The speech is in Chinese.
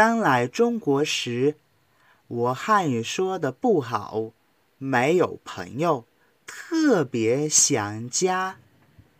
刚来中国时我汉语说的不好没有朋友特别想家。